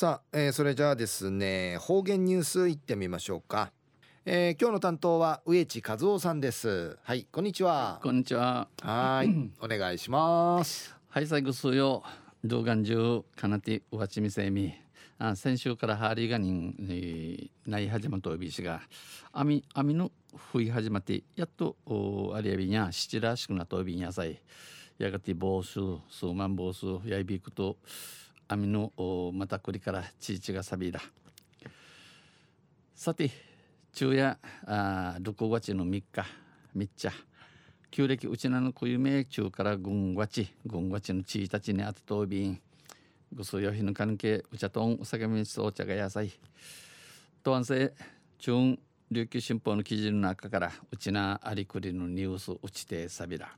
さあ、えー、それじゃあですね方言ニュースいってみましょうか、えー、今日の担当は植地和夫さんです。はいこんにちは。こんにちは。はい お願いします。はい最後数曜動画中かなてうわちみせみ。あ先週からハーリーガニン、えー、ない始まとびしが網網の吹い始まってやっとおありやびにゃ七らしくなとびんやさいやがて坊主数万坊主やいびくと網のまたくりからちいちがさびだ。さて昼夜あ6月の3日3日旧暦うちなのくゆめ中から軍わち軍わちのちいたちにあたとびん。ぐすよひの関係うちゃとんお酒みちそうちゃがやさいとわんせ中琉球新報の記事の中からうちなありくりのニュースうちてさびら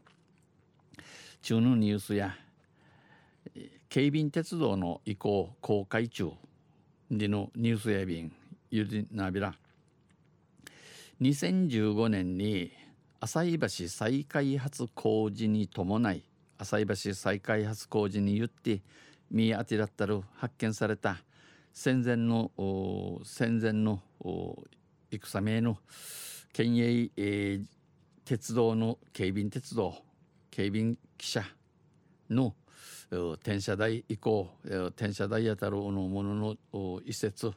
中のニュースや警備鉄道の移行公開中でのニュースや便ゆりなびら。2015年に浅井橋再開発工事に伴い浅井橋再開発工事によって見当てだったる発見された戦前の戦前の戦名の県営、えー、鉄道の警備鉄道警備記者の転車台以降転車台やたるのものの移設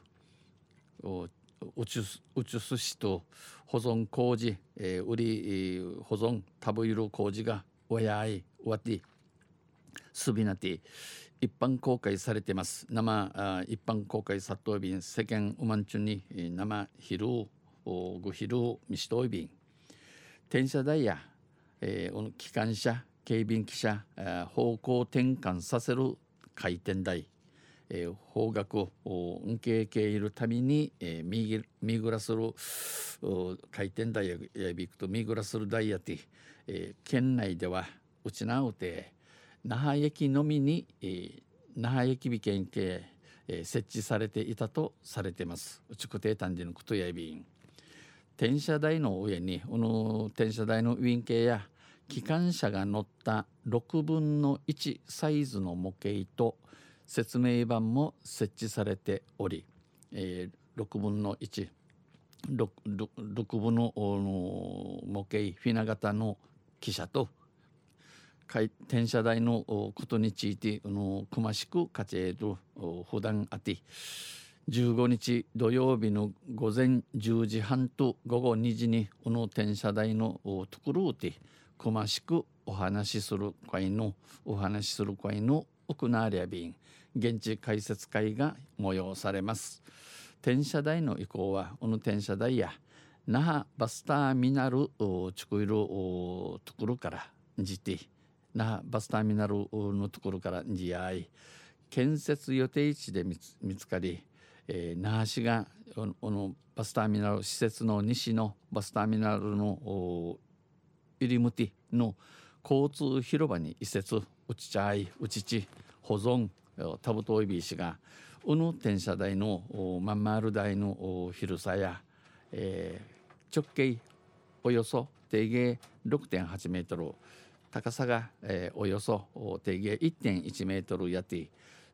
宇宙宇宙寿司と保存工事、え、売り保存タブイル工事がわやいわてすびなて一般公開されてます。生あ一般公開殺到便世間うまんちゅに生昼ぐ昼みしとい便転車台や、えー、機関車警備記者、えー、方向転換させる回転台、えー、方角を運慶系いるために、えー、右右らする回転台やびくと右らする台やて、えー、県内ではうちなうて那覇駅のみに、えー、那覇駅備県系、えー、設置されていたとされています。うちくて単純のことやびん。転車台の上にこの転車台のウィン系や機関車が乗った6分の1サイズの模型と説明板も設置されており、えー、6分の 16, 分の模型フィナ型の汽車と転車台のことについて詳しくかちえる普段あて15日土曜日の午前10時半と午後2時にこの転車台のところて詳しくお話しする会のお話しする会の行われやびん現地解説会が催されます。転車台の移行はこの転車台や那覇バスターミナルチクイルところからじて那覇バスターミナルのところからじあい建設予定地で見つかり、えー、那覇市がこのバスターミナル施設の西のバスターミナルのイリムティの交通広場に移設うちちゃいうちち保存タブトイビー氏がうぬ転車台のまん丸台の広さや、えー、直径およそ定芸6.8メートル高さが、えー、およそ定芸1.1メートルやって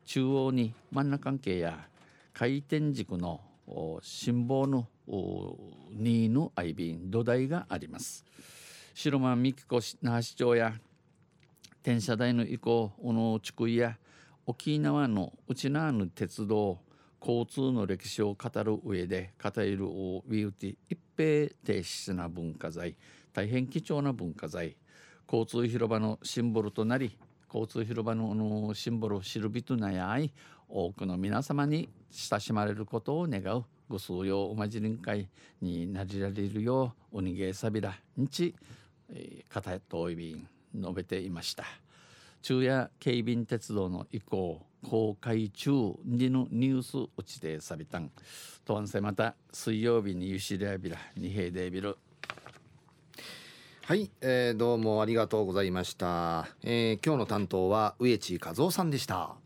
中央に真ん中関係や回転軸の心棒の2の相便土台があります。白間美紀子那覇市長や転車台の移行小野地区や沖縄の内縄の鉄道交通の歴史を語る上で語るウィウティ一平低質な文化財大変貴重な文化財交通広場のシンボルとなり交通広場ののシンボルを知る人なやい多くの皆様に親しまれることを願うご数用おまじりん会になりられるようおにげさびらんち片遠い便述べていました。昼夜警備鉄道の移行公開中にのニュース落ちてさびたん。とんせまた水曜日にゆしりゃびら二平でびるはい、えー、どうもありがとうございました、えー、今日の担当は植地和夫さんでした。